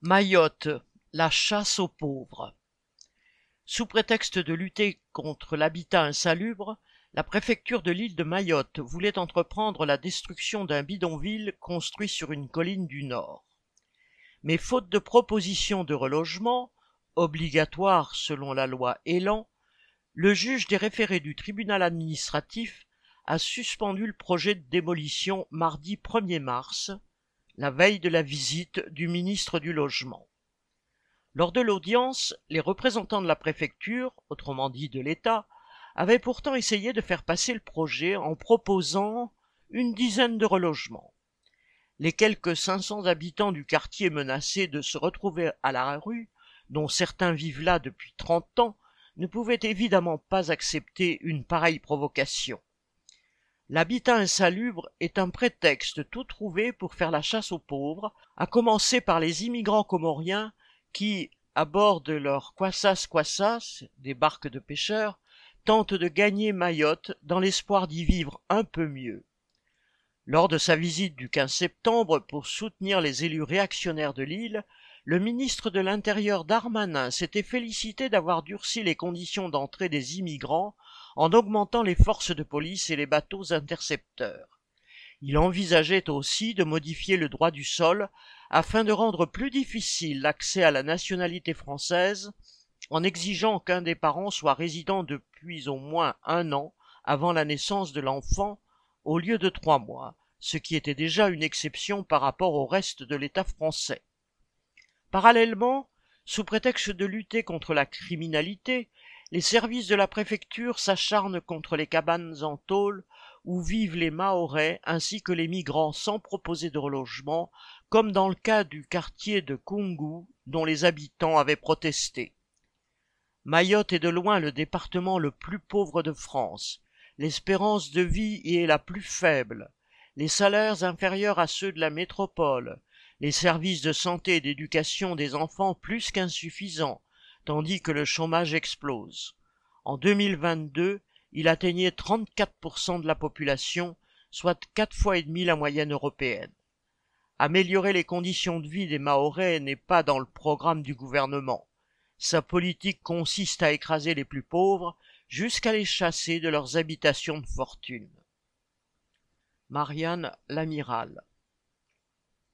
Mayotte, la chasse aux pauvres. Sous prétexte de lutter contre l'habitat insalubre, la préfecture de l'île de Mayotte voulait entreprendre la destruction d'un bidonville construit sur une colline du nord. Mais faute de proposition de relogement, obligatoire selon la loi Elan, le juge des référés du tribunal administratif a suspendu le projet de démolition mardi 1er mars, la veille de la visite du ministre du Logement. Lors de l'audience, les représentants de la préfecture, autrement dit de l'État, avaient pourtant essayé de faire passer le projet en proposant une dizaine de relogements. Les quelques 500 habitants du quartier menacés de se retrouver à la rue, dont certains vivent là depuis 30 ans, ne pouvaient évidemment pas accepter une pareille provocation. L'habitat insalubre est un prétexte tout trouvé pour faire la chasse aux pauvres, à commencer par les immigrants comoriens qui, à bord de leurs quassas quassas, des barques de pêcheurs, tentent de gagner Mayotte dans l'espoir d'y vivre un peu mieux. Lors de sa visite du 15 septembre pour soutenir les élus réactionnaires de l'île, le ministre de l'Intérieur Darmanin s'était félicité d'avoir durci les conditions d'entrée des immigrants en augmentant les forces de police et les bateaux intercepteurs. Il envisageait aussi de modifier le droit du sol afin de rendre plus difficile l'accès à la nationalité française en exigeant qu'un des parents soit résident depuis au moins un an avant la naissance de l'enfant au lieu de trois mois, ce qui était déjà une exception par rapport au reste de l'État français. Parallèlement, sous prétexte de lutter contre la criminalité, les services de la préfecture s'acharnent contre les cabanes en tôle où vivent les Mahorais ainsi que les migrants sans proposer de relogement, comme dans le cas du quartier de Kungu dont les habitants avaient protesté. Mayotte est de loin le département le plus pauvre de France. L'espérance de vie y est la plus faible. Les salaires inférieurs à ceux de la métropole. Les services de santé et d'éducation des enfants plus qu'insuffisants tandis que le chômage explose. En 2022, il atteignait 34% de la population, soit quatre fois et demi la moyenne européenne. Améliorer les conditions de vie des Mahorais n'est pas dans le programme du gouvernement. Sa politique consiste à écraser les plus pauvres jusqu'à les chasser de leurs habitations de fortune. Marianne l'amiral